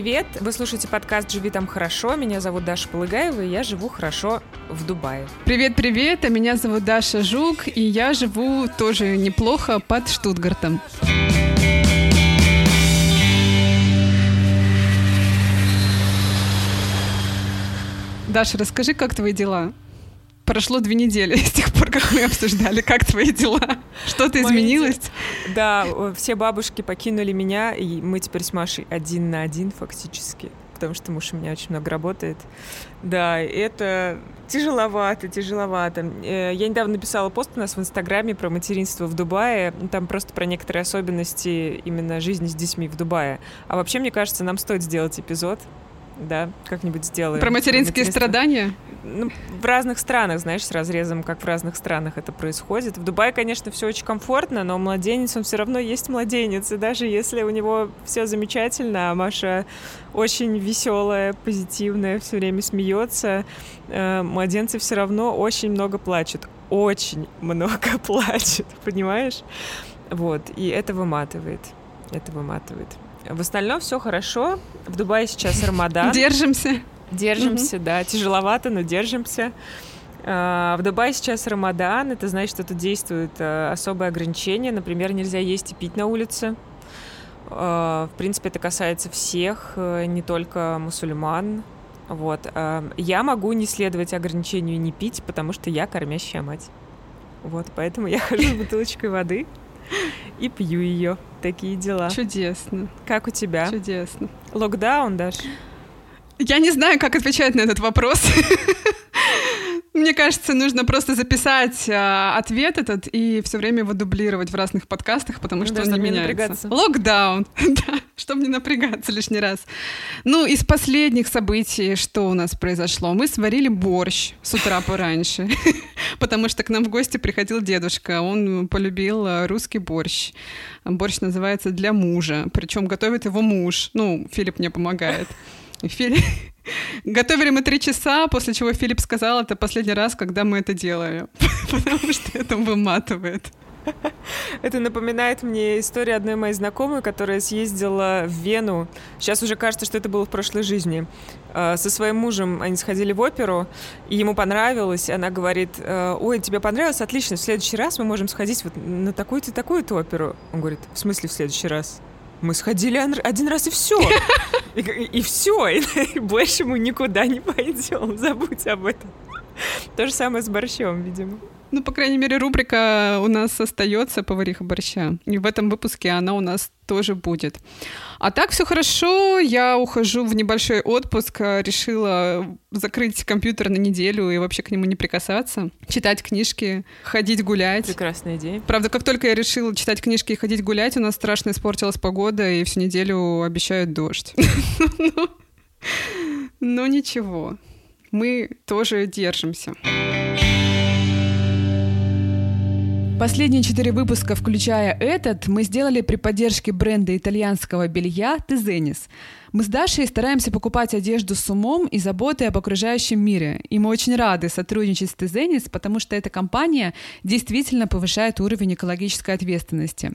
привет! Вы слушаете подкаст «Живи там хорошо». Меня зовут Даша Полыгаева, и я живу хорошо в Дубае. Привет-привет! А меня зовут Даша Жук, и я живу тоже неплохо под Штутгартом. Даша, расскажи, как твои дела? Прошло две недели с тех пор, как мы обсуждали, как твои дела. Что-то изменилось? Да, все бабушки покинули меня, и мы теперь с Машей один на один фактически потому что муж у меня очень много работает. Да, это тяжеловато, тяжеловато. Э, я недавно написала пост у нас в Инстаграме про материнство в Дубае. Там просто про некоторые особенности именно жизни с детьми в Дубае. А вообще, мне кажется, нам стоит сделать эпизод да, как-нибудь сделаем. Про материнские страдания? Ну, в разных странах, знаешь, с разрезом, как в разных странах это происходит. В Дубае, конечно, все очень комфортно, но младенец, он все равно есть младенец. И даже если у него все замечательно, а Маша очень веселая, позитивная, все время смеется, э, младенцы все равно очень много плачут. Очень много плачут, понимаешь? Вот, и это выматывает. Это выматывает. В остальном все хорошо. В Дубае сейчас Рамадан. Держимся. Держимся, да. Тяжеловато, но держимся. А, в Дубае сейчас Рамадан. Это значит, что тут действуют э, особые ограничения. Например, нельзя есть и пить на улице. А, в принципе, это касается всех, э, не только мусульман. Вот. А, я могу не следовать ограничению не пить, потому что я кормящая мать. Вот, поэтому я хожу с бутылочкой воды и пью ее. Такие дела. Чудесно. Как у тебя? Чудесно. Локдаун, Даш? Я не знаю, как отвечать на этот вопрос. Мне кажется, нужно просто записать э, ответ этот и все время его дублировать в разных подкастах, потому ну, что он не меняется. Локдаун, да, чтобы не напрягаться лишний раз. Ну, из последних событий, что у нас произошло? Мы сварили борщ с утра пораньше, потому что к нам в гости приходил дедушка, он полюбил э, русский борщ. Борщ называется «Для мужа», причем готовит его муж. Ну, Филипп мне помогает. Филипп... Готовили мы три часа, после чего Филипп сказал, это последний раз, когда мы это делали, потому что это выматывает. Это напоминает мне историю одной моей знакомой, которая съездила в Вену. Сейчас уже кажется, что это было в прошлой жизни. А, со своим мужем они сходили в оперу, и ему понравилось. Она говорит, «Э, ой, тебе понравилось? Отлично, в следующий раз мы можем сходить вот на такую-то такую-то оперу. Он говорит, в смысле в следующий раз? Мы сходили один раз и все. И, и все, и, и больше мы никуда не пойдем. Забудь об этом. То же самое с борщом, видимо. Ну, по крайней мере, рубрика у нас остается повариха борща. И в этом выпуске она у нас тоже будет. А так все хорошо. Я ухожу в небольшой отпуск. Решила закрыть компьютер на неделю и вообще к нему не прикасаться. Читать книжки, ходить гулять. Прекрасная идея. Правда, как только я решила читать книжки и ходить гулять, у нас страшно испортилась погода, и всю неделю обещают дождь. Но ничего, мы тоже держимся. Последние четыре выпуска, включая этот, мы сделали при поддержке бренда итальянского белья «Тезенис». Мы с Дашей стараемся покупать одежду с умом и заботой об окружающем мире. И мы очень рады сотрудничать с Тезенис, потому что эта компания действительно повышает уровень экологической ответственности.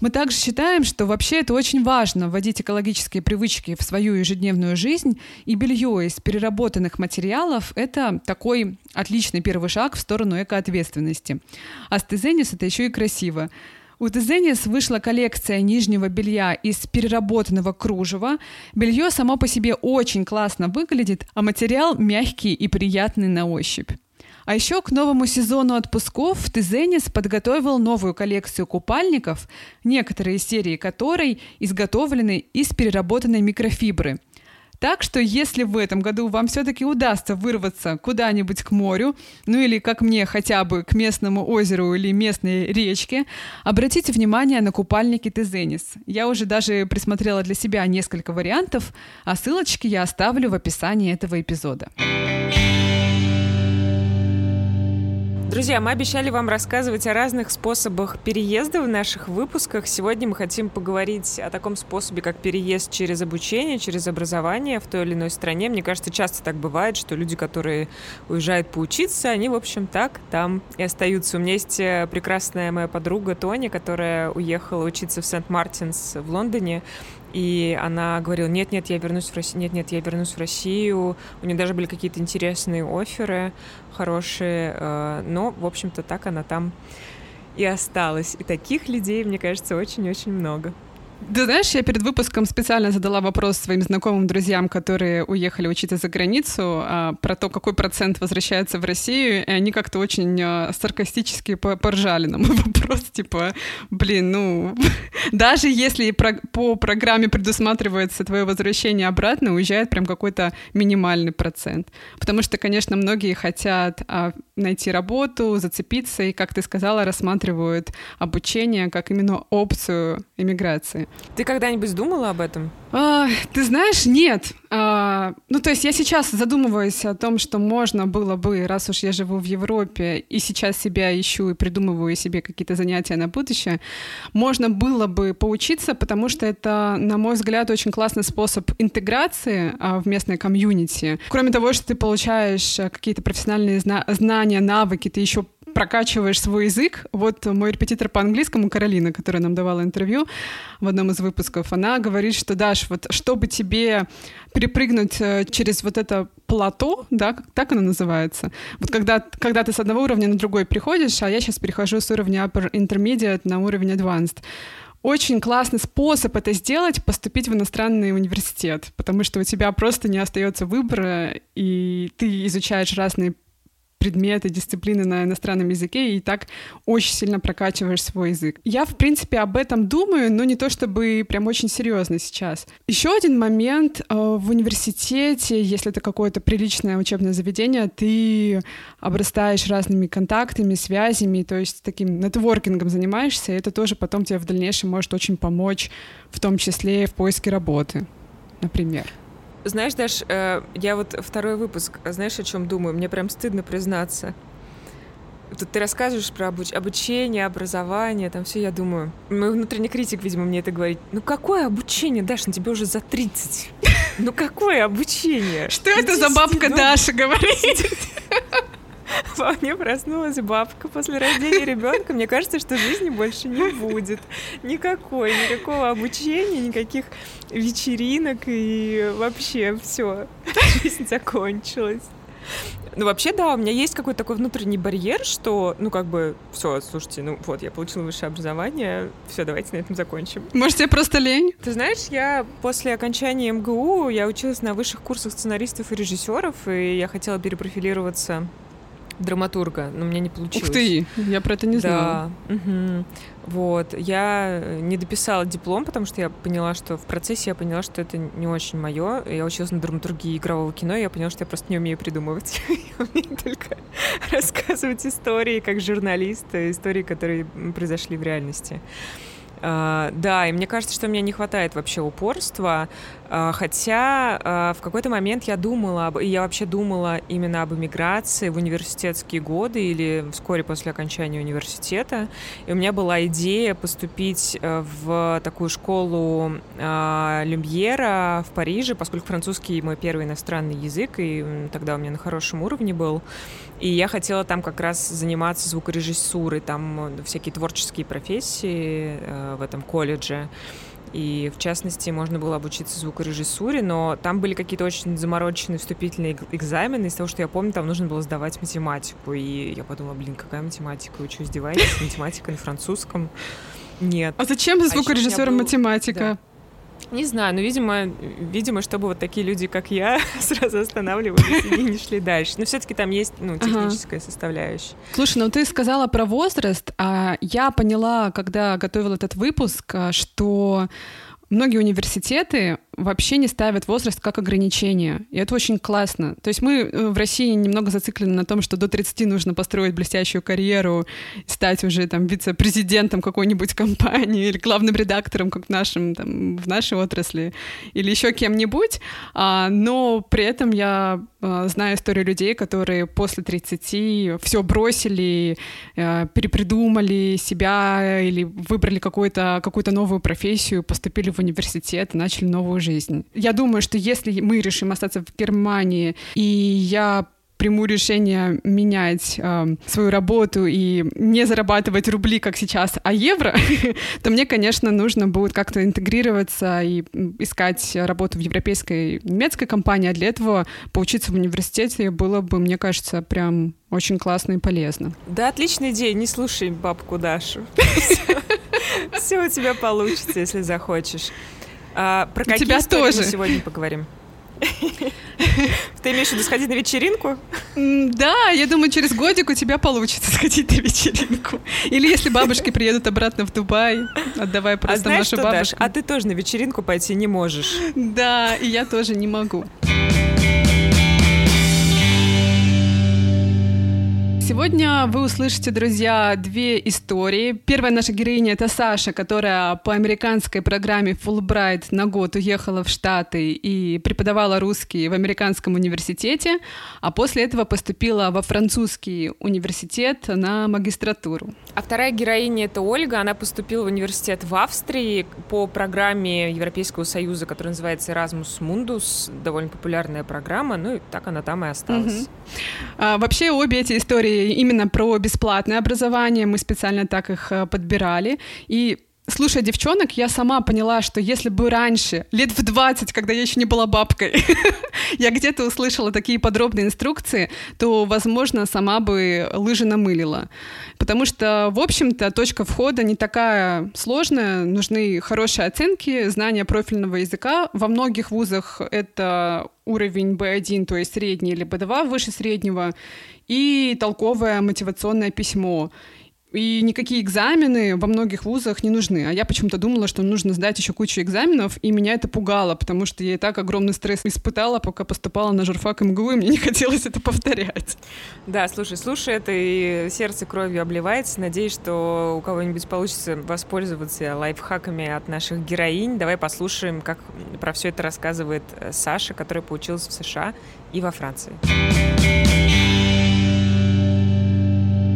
Мы также считаем, что вообще это очень важно вводить экологические привычки в свою ежедневную жизнь, и белье из переработанных материалов — это такой отличный первый шаг в сторону экоответственности. А с Тезенис это еще и красиво. У Тезенис вышла коллекция нижнего белья из переработанного кружева. Белье само по себе очень классно выглядит, а материал мягкий и приятный на ощупь. А еще к новому сезону отпусков Тезенис подготовил новую коллекцию купальников, некоторые серии которой изготовлены из переработанной микрофибры. Так что если в этом году вам все-таки удастся вырваться куда-нибудь к морю, ну или, как мне, хотя бы к местному озеру или местной речке, обратите внимание на купальники Тезенис. Я уже даже присмотрела для себя несколько вариантов, а ссылочки я оставлю в описании этого эпизода. Друзья, мы обещали вам рассказывать о разных способах переезда в наших выпусках. Сегодня мы хотим поговорить о таком способе, как переезд через обучение, через образование в той или иной стране. Мне кажется, часто так бывает, что люди, которые уезжают поучиться, они, в общем, так там и остаются. У меня есть э, прекрасная моя подруга Тони, которая уехала учиться в Сент-Мартинс в Лондоне. И она говорила, нет-нет, я вернусь в Россию, нет-нет, я вернусь в Россию. У нее даже были какие-то интересные оферы хорошие, э, но, в общем-то, так она там и осталась. И таких людей, мне кажется, очень-очень много. Ты знаешь, я перед выпуском специально задала вопрос своим знакомым друзьям, которые уехали учиться за границу, а, про то, какой процент возвращается в Россию, и они как-то очень а, саркастически поржали на мой вопрос, типа, блин, ну, даже если по программе предусматривается твое возвращение обратно, уезжает прям какой-то минимальный процент. Потому что, конечно, многие хотят а, найти работу, зацепиться, и, как ты сказала, рассматривают обучение как именно опцию иммиграции. Ты когда-нибудь думала об этом? А, ты знаешь, нет. А, ну, то есть я сейчас задумываюсь о том, что можно было бы, раз уж я живу в Европе и сейчас себя ищу и придумываю себе какие-то занятия на будущее, можно было бы поучиться, потому что это, на мой взгляд, очень классный способ интеграции а, в местной комьюнити. Кроме того, что ты получаешь а, какие-то профессиональные зна- знания, навыки, ты еще прокачиваешь свой язык. Вот мой репетитор по английскому, Каролина, которая нам давала интервью в одном из выпусков, она говорит, что, Даш, вот чтобы тебе перепрыгнуть э, через вот это плато, да, так оно называется, вот когда, когда ты с одного уровня на другой приходишь, а я сейчас перехожу с уровня upper intermediate на уровень advanced, очень классный способ это сделать — поступить в иностранный университет, потому что у тебя просто не остается выбора, и ты изучаешь разные предметы, дисциплины на иностранном языке, и так очень сильно прокачиваешь свой язык. Я, в принципе, об этом думаю, но не то чтобы прям очень серьезно сейчас. Еще один момент. Э, в университете, если это какое-то приличное учебное заведение, ты обрастаешь разными контактами, связями, то есть таким нетворкингом занимаешься, и это тоже потом тебе в дальнейшем может очень помочь, в том числе в поиске работы, например. Знаешь, Даш, э, я вот второй выпуск, знаешь, о чем думаю? Мне прям стыдно признаться. Тут ты рассказываешь про обуч- обучение, образование, там все, я думаю. Мой внутренний критик, видимо, мне это говорит. Ну какое обучение, Даша, на тебе уже за 30. Ну какое обучение? Что это за бабка Даша говорит? Во мне проснулась бабка после рождения ребенка. Мне кажется, что жизни больше не будет. Никакой, никакого обучения, никаких вечеринок и вообще все. Жизнь закончилась. Ну, вообще, да, у меня есть какой-то такой внутренний барьер, что, ну, как бы, все, слушайте, ну, вот, я получила высшее образование, все, давайте на этом закончим. Может, тебе просто лень? Ты знаешь, я после окончания МГУ, я училась на высших курсах сценаристов и режиссеров, и я хотела перепрофилироваться драматурга, но у меня не получилось. Ух ты, я про это не знала. Да. Угу. Вот. Я не дописала диплом, потому что я поняла, что в процессе я поняла, что это не очень мое. Я училась на драматургии игрового кино, и я поняла, что я просто не умею придумывать. Я умею только рассказывать истории, как журналист, истории, которые произошли в реальности. Uh, да, и мне кажется, что мне не хватает вообще упорства, хотя uh, в какой-то момент я думала, об, и я вообще думала именно об эмиграции в университетские годы или вскоре после окончания университета, и у меня была идея поступить э, в такую школу Люмьера в Париже, поскольку французский мой первый иностранный язык, и тогда у меня на хорошем уровне был, и я хотела там как раз заниматься звукорежиссурой, там всякие творческие профессии, в этом колледже. И, в частности, можно было обучиться звукорежиссуре, но там были какие-то очень замороченные вступительные экзамены. Из того, что я помню, там нужно было сдавать математику. И я подумала, блин, какая математика? Вы что, издеваетесь? Математика на французском? Нет. А зачем звукорежиссерам был... математика? Да. Не знаю, но, видимо, видимо, чтобы вот такие люди, как я, сразу останавливались и не шли дальше. Но все-таки там есть ну, техническая ага. составляющая. Слушай, ну ты сказала про возраст, а я поняла, когда готовила этот выпуск, а, что многие университеты вообще не ставят возраст как ограничение. И это очень классно. То есть мы э, в России немного зациклены на том, что до 30 нужно построить блестящую карьеру, стать уже там вице-президентом какой-нибудь компании или главным редактором, как в, нашем, там, в нашей отрасли, или еще кем-нибудь. А, но при этом я а, знаю историю людей, которые после 30 все бросили, а, перепридумали себя или выбрали какую-то какую новую профессию, поступили в университет начали новую жизнь жизнь. Я думаю, что если мы решим остаться в Германии, и я приму решение менять э, свою работу и не зарабатывать рубли, как сейчас, а евро, то мне, конечно, нужно будет как-то интегрироваться и искать работу в европейской немецкой компании, а для этого поучиться в университете было бы, мне кажется, прям очень классно и полезно. Да, отличная идея, не слушай бабку Дашу. Все у тебя получится, если захочешь. А, про какие тебя тоже. мы сегодня поговорим? Ты имеешь в виду сходить на вечеринку? Да, я думаю, через годик у тебя получится сходить на вечеринку. Или если бабушки приедут обратно в Дубай, отдавай а просто а знаешь, нашу что, бабушку. Даш, а ты тоже на вечеринку пойти не можешь. Да, и я тоже не могу. Сегодня вы услышите, друзья, две истории. Первая наша героиня — это Саша, которая по американской программе Fulbright на год уехала в Штаты и преподавала русский в американском университете, а после этого поступила во французский университет на магистратуру. А вторая героиня — это Ольга. Она поступила в университет в Австрии по программе Европейского Союза, которая называется Erasmus Mundus. Довольно популярная программа, ну и так она там и осталась. Угу. А, вообще обе эти истории именно про бесплатное образование, мы специально так их э, подбирали. И Слушая девчонок, я сама поняла, что если бы раньше, лет в 20, когда я еще не была бабкой, я где-то услышала такие подробные инструкции, то, возможно, сама бы лыжи намылила. Потому что, в общем-то, точка входа не такая сложная, нужны хорошие оценки, знания профильного языка. Во многих вузах это уровень B1, то есть средний, или B2 выше среднего, и толковое мотивационное письмо. И никакие экзамены во многих вузах не нужны. А я почему-то думала, что нужно сдать еще кучу экзаменов, и меня это пугало, потому что я и так огромный стресс испытала, пока поступала на журфак МГУ, и мне не хотелось это повторять. Да, слушай, слушай это, и сердце кровью обливается. Надеюсь, что у кого-нибудь получится воспользоваться лайфхаками от наших героинь. Давай послушаем, как про все это рассказывает э, Саша, которая поучилась в США и во Франции.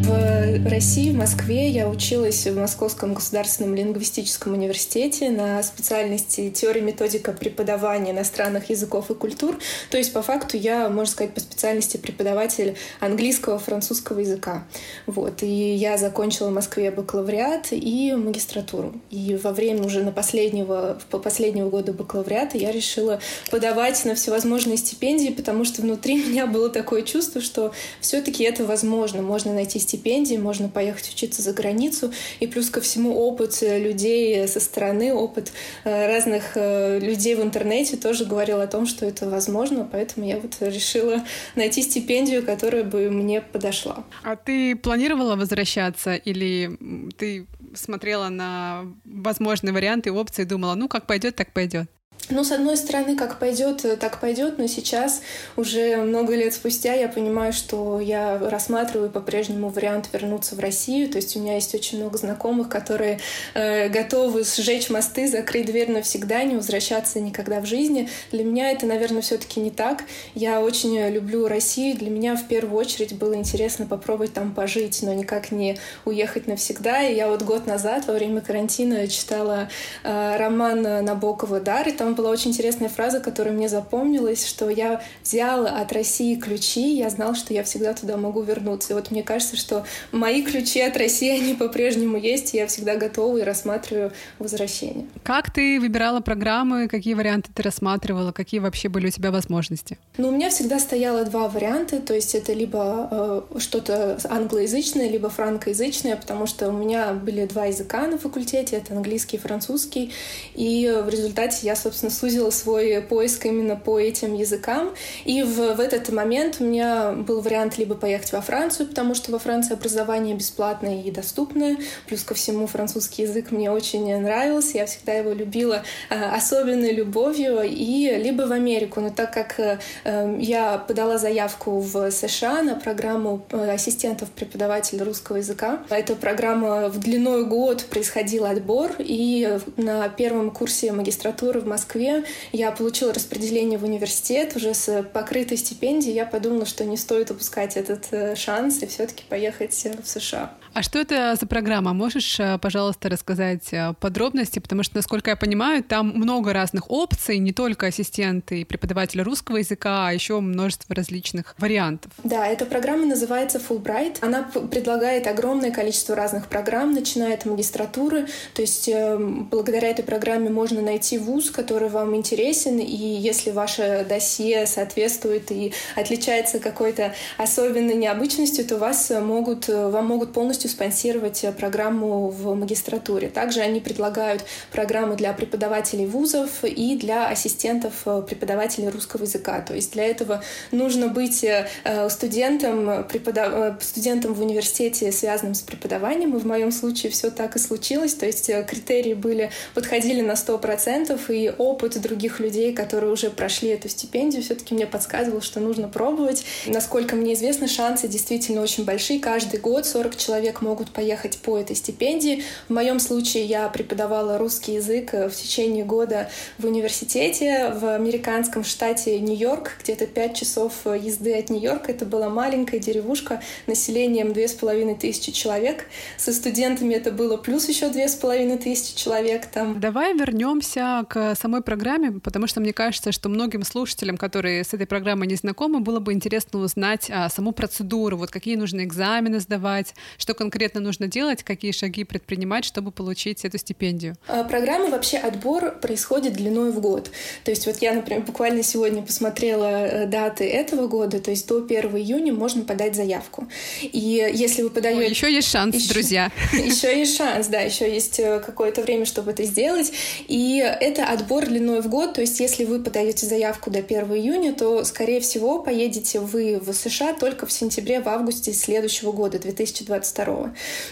В России, в Москве я училась в Московском государственном лингвистическом университете на специальности теория методика преподавания иностранных языков и культур. То есть, по факту, я, можно сказать, по специальности преподаватель английского, французского языка. Вот. И я закончила в Москве бакалавриат и магистратуру. И во время уже на последнего, по последнего года бакалавриата я решила подавать на всевозможные стипендии, потому что внутри меня было такое чувство, что все-таки это возможно. Можно найти стипендию стипендии, можно поехать учиться за границу. И плюс ко всему опыт людей со стороны, опыт э, разных э, людей в интернете тоже говорил о том, что это возможно. Поэтому я вот решила найти стипендию, которая бы мне подошла. А ты планировала возвращаться или ты смотрела на возможные варианты и опции думала, ну как пойдет, так пойдет? Ну, с одной стороны, как пойдет, так пойдет, но сейчас, уже много лет спустя, я понимаю, что я рассматриваю по-прежнему вариант вернуться в Россию. То есть у меня есть очень много знакомых, которые э, готовы сжечь мосты, закрыть дверь навсегда, не возвращаться никогда в жизни. Для меня это, наверное, все-таки не так. Я очень люблю Россию. Для меня в первую очередь было интересно попробовать там пожить, но никак не уехать навсегда. И я вот год назад во время карантина читала э, роман Набокова «Дар», и там там была очень интересная фраза, которая мне запомнилась, что я взяла от России ключи, я знала, что я всегда туда могу вернуться. И вот мне кажется, что мои ключи от России, они по-прежнему есть, и я всегда готова и рассматриваю возвращение. Как ты выбирала программы, какие варианты ты рассматривала, какие вообще были у тебя возможности? Ну, у меня всегда стояло два варианта, то есть это либо э, что-то англоязычное, либо франкоязычное, потому что у меня были два языка на факультете, это английский и французский, и в результате я, собственно, собственно, сузила свой поиск именно по этим языкам. И в, в этот момент у меня был вариант либо поехать во Францию, потому что во Франции образование бесплатное и доступное. Плюс ко всему французский язык мне очень нравился, я всегда его любила э, особенной любовью. И либо в Америку. Но так как э, я подала заявку в США на программу э, ассистентов преподавателя русского языка, эта программа в длиной год происходил отбор, и на первом курсе магистратуры в Москве Москве. Я получила распределение в университет уже с покрытой стипендией. Я подумала, что не стоит упускать этот э, шанс и все-таки поехать в США. А что это за программа? Можешь, э, пожалуйста, рассказать э, подробности? Потому что, насколько я понимаю, там много разных опций, не только ассистенты и преподаватели русского языка, а еще множество различных вариантов. Да, эта программа называется Fulbright. Она предлагает огромное количество разных программ, начиная от магистратуры. То есть э, благодаря этой программе можно найти вуз, который вам интересен, и если ваше досье соответствует и отличается какой-то особенной необычностью, то вас могут, вам могут полностью спонсировать программу в магистратуре. Также они предлагают программу для преподавателей вузов и для ассистентов преподавателей русского языка. То есть для этого нужно быть э, студентом, преподав... студентом в университете, связанным с преподаванием. И в моем случае все так и случилось. То есть э, критерии были, подходили на 100%, и опыт других людей, которые уже прошли эту стипендию, все-таки мне подсказывал, что нужно пробовать. Насколько мне известно, шансы действительно очень большие. Каждый год 40 человек могут поехать по этой стипендии. В моем случае я преподавала русский язык э, в течение года в университете в американском штате Нью-Йорк, где-то 5 часов э, езды от Нью-Йорка. Это была маленькая деревушка населением 2500 человек. Со студентами это было плюс еще 2500 человек там. Давай вернемся к самой программе, потому что мне кажется, что многим слушателям, которые с этой программой не знакомы, было бы интересно узнать а, саму процедуру, вот какие нужно экзамены сдавать, что конкретно нужно делать, какие шаги предпринимать, чтобы получить эту стипендию. А, программа вообще отбор происходит длиной в год. То есть вот я, например, буквально сегодня посмотрела э, даты этого года, то есть до 1 июня можно подать заявку. И если вы подаете... Еще есть шанс, еще... друзья. Еще есть шанс, да, еще есть э, какое-то время, чтобы это сделать. И это отбор длиной в год, то есть если вы подаете заявку до 1 июня, то, скорее всего, поедете вы в США только в сентябре, в августе следующего года, 2022.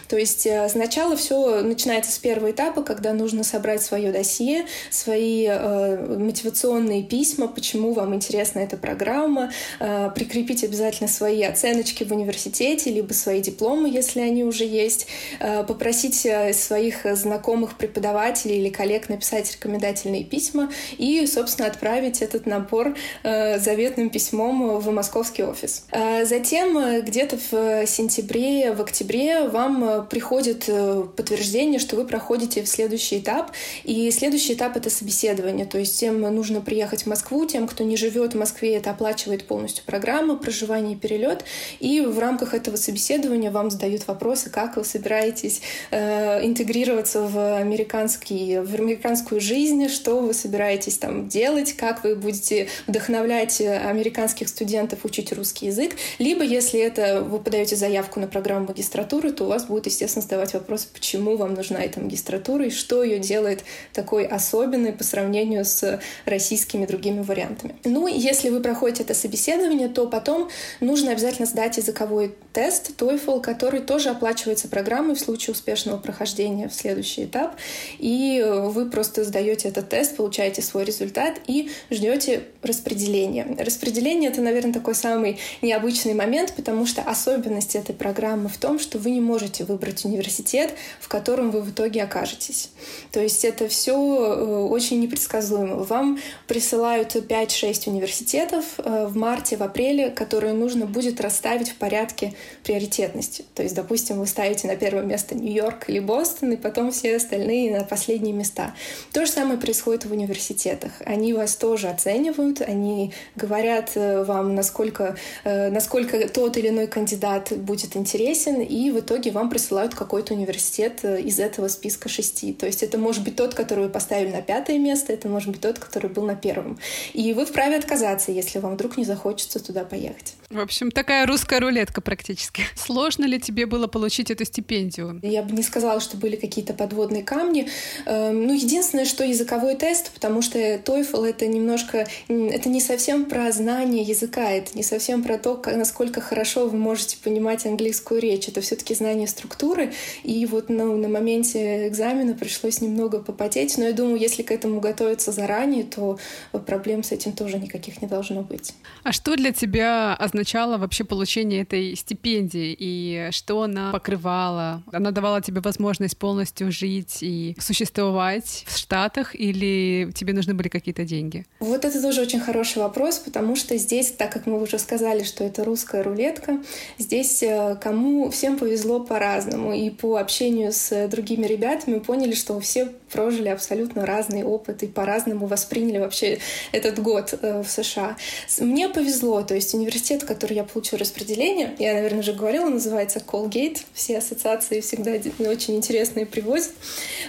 То есть э, сначала все начинается с первого этапа, когда нужно собрать свое досье, свои э, мотивационные письма, почему вам интересна эта программа, э, прикрепить обязательно свои оценочки в университете, либо свои дипломы, если они уже есть, э, попросить э, своих знакомых преподавателей или коллег написать рекомендательные письма и, собственно, отправить этот набор э, заветным письмом в московский офис. Э, затем э, где-то в сентябре, в октябре вам э, приходит э, подтверждение, что вы проходите в следующий этап. И следующий этап — это собеседование. То есть тем нужно приехать в Москву, тем, кто не живет в Москве, это оплачивает полностью программа, проживание и перелет. И в рамках этого собеседования вам задают вопросы, как вы собираетесь э, интегрироваться в, американский, в американскую жизнь, что вы собираетесь там делать, как вы будете вдохновлять американских студентов учить русский язык. Либо, если это вы подаете заявку на программу магистратуры, то у вас будут, естественно, задавать вопросы, почему вам нужна эта магистратура и что ее делает такой особенной по сравнению с российскими другими вариантами. Ну, если вы проходите это собеседование, то потом нужно обязательно сдать языковой тест TOEFL, который тоже оплачивается программой в случае успешного прохождения в следующий этап. И вы просто сдаете этот тест, получаете свой результат и ждете распределения. Распределение — это, наверное, такой самый необычный момент, потому что особенность этой программы в том, что вы не можете выбрать университет, в котором вы в итоге окажетесь. То есть это все э, очень непредсказуемо. Вам присылают 5-6 университетов э, в марте, в апреле, которые нужно будет расставить в порядке приоритетности. То есть, допустим, вы ставите на первое место Нью-Йорк или Бостон, и потом все остальные на последние места. То же самое происходит в университетах. Они вас тоже оценивают, они говорят э, вам, насколько, насколько тот или иной кандидат будет интересен, и в итоге вам присылают какой-то университет из этого списка шести. То есть это может быть тот, который вы поставили на пятое место, это может быть тот, который был на первом. И вы вправе отказаться, если вам вдруг не захочется туда поехать. В общем, такая русская рулетка практически. Сложно ли тебе было получить эту стипендию? Я бы не сказала, что были какие-то подводные камни. Эм, ну, единственное, что языковой тест, потому что TOEFL — это немножко... Это не совсем про знание языка, это не совсем про то, насколько хорошо вы можете понимать английскую речь. Это все таки знание структуры. И вот ну, на моменте экзамена пришлось немного попотеть. Но я думаю, если к этому готовиться заранее, то проблем с этим тоже никаких не должно быть. А что для тебя означало вообще получение этой стипендии и что она покрывала? Она давала тебе возможность полностью жить и существовать в Штатах или тебе нужны были какие-то деньги? Вот это тоже очень хороший вопрос, потому что здесь, так как мы уже сказали, что это русская рулетка, здесь э, кому всем повезет повезло по-разному. И по общению с другими ребятами поняли, что все прожили абсолютно разный опыт и по-разному восприняли вообще этот год э, в США. Мне повезло, то есть университет, который я получила распределение, я, наверное, уже говорила, называется Colgate. Все ассоциации всегда очень интересные привозят.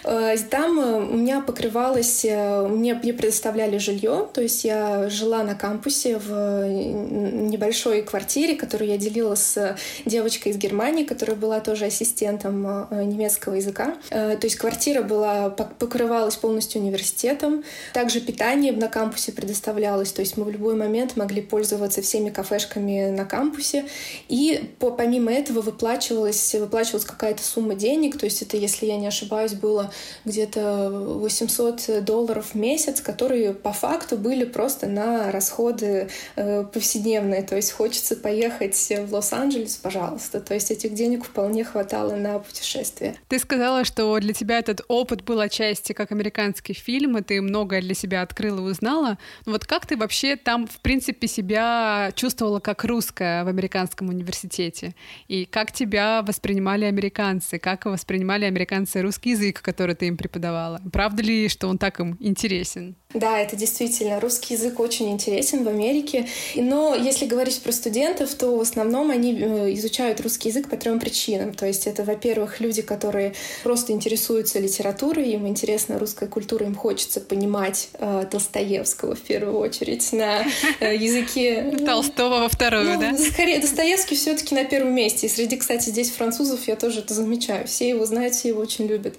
Э, там э, у меня покрывалось, мне, мне предоставляли жилье, то есть я жила на кампусе в небольшой квартире, которую я делила с девочкой из Германии, которая была тоже ассистентом немецкого языка. То есть квартира была покрывалась полностью университетом. Также питание на кампусе предоставлялось, то есть мы в любой момент могли пользоваться всеми кафешками на кампусе. И по, помимо этого выплачивалась, выплачивалась какая-то сумма денег, то есть это, если я не ошибаюсь, было где-то 800 долларов в месяц, которые по факту были просто на расходы э, повседневные. То есть хочется поехать в Лос-Анджелес, пожалуйста. То есть этих денег вполне хватало на путешествие. Ты сказала, что для тебя этот опыт был отчасти как американский фильм, и ты многое для себя открыла и узнала. Но вот как ты вообще там, в принципе, себя чувствовала как русская в американском университете? И как тебя воспринимали американцы? Как воспринимали американцы русский язык, который ты им преподавала? Правда ли, что он так им интересен? Да, это действительно. Русский язык очень интересен в Америке. Но если говорить про студентов, то в основном они э, изучают русский язык по трем причинам. То есть это, во-первых, люди, которые просто интересуются литературой, им интересна русская культура, им хочется понимать э, Достоевского в первую очередь на э, языке... Толстого во вторую, ну, да? Скорее, Достоевский все таки на первом месте. И среди, кстати, здесь французов я тоже это замечаю. Все его знают, все его очень любят.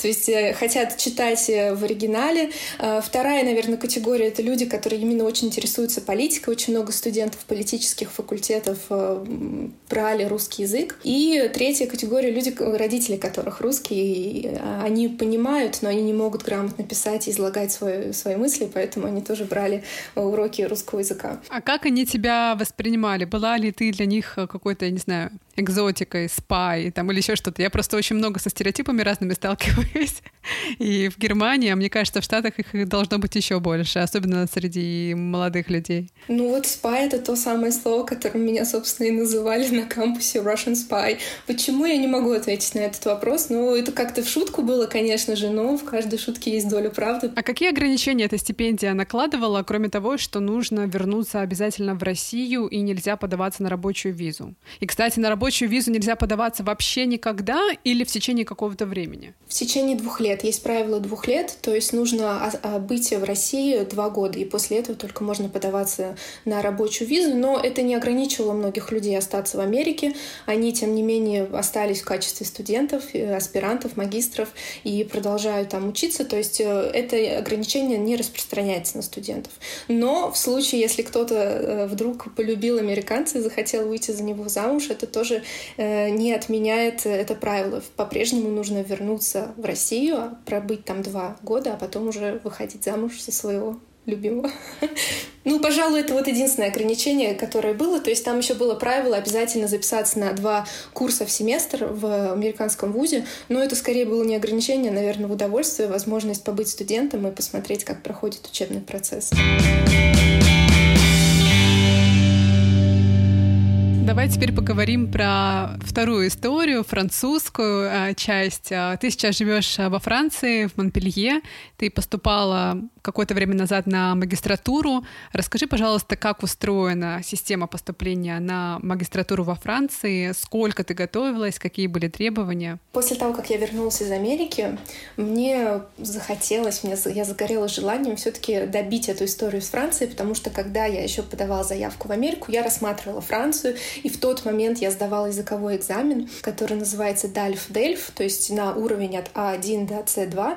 То есть э, хотят читать э, в оригинале. Вторая Вторая, наверное, категория — это люди, которые именно очень интересуются политикой. Очень много студентов политических факультетов э, брали русский язык. И третья категория — люди, родители которых русские. А, они понимают, но они не могут грамотно писать и излагать свои, свои мысли, поэтому они тоже брали уроки русского языка. А как они тебя воспринимали? Была ли ты для них какой-то, я не знаю, экзотикой, спай там, или еще что-то. Я просто очень много со стереотипами разными сталкиваюсь. И в Германии, а мне кажется, в Штатах их должно быть еще больше, особенно среди молодых людей. Ну вот спай — это то самое слово, которым меня, собственно, и называли на кампусе Russian Spy. Почему я не могу ответить на этот вопрос? Ну, это как-то в шутку было, конечно же, но в каждой шутке есть доля правды. А какие ограничения эта стипендия накладывала, кроме того, что нужно вернуться обязательно в Россию и нельзя подаваться на рабочую визу? И, кстати, на рабочую визу нельзя подаваться вообще никогда или в течение какого-то времени? В течение двух лет. Есть правило двух лет, то есть нужно а, а, быть в России два года, и после этого только можно подаваться на рабочую визу, но это не ограничивало многих людей остаться в Америке. Они, тем не менее, остались в качестве студентов, э, аспирантов, магистров и продолжают там учиться, то есть э, это ограничение не распространяется на студентов. Но в случае, если кто-то э, вдруг полюбил американца и захотел выйти за него замуж, это тоже тоже э, не отменяет это правило. По-прежнему нужно вернуться в Россию, пробыть там два года, а потом уже выходить замуж со своего любимого. Ну, пожалуй, это вот единственное ограничение, которое было. То есть там еще было правило обязательно записаться на два курса в семестр в американском вузе. Но это скорее было не ограничение, а, наверное, удовольствие, возможность побыть студентом и посмотреть, как проходит учебный процесс. Давай теперь поговорим про вторую историю, французскую э, часть. Э, ты сейчас живешь э, во Франции, в Монпелье. Ты поступала какое-то время назад на магистратуру. Расскажи, пожалуйста, как устроена система поступления на магистратуру во Франции, сколько ты готовилась, какие были требования? После того, как я вернулась из Америки, мне захотелось, мне, я загорела желанием все-таки добить эту историю с Францией, потому что когда я еще подавала заявку в Америку, я рассматривала Францию, и в тот момент я сдавала языковой экзамен, который называется DALF-DELF, то есть на уровень от А1 до С2.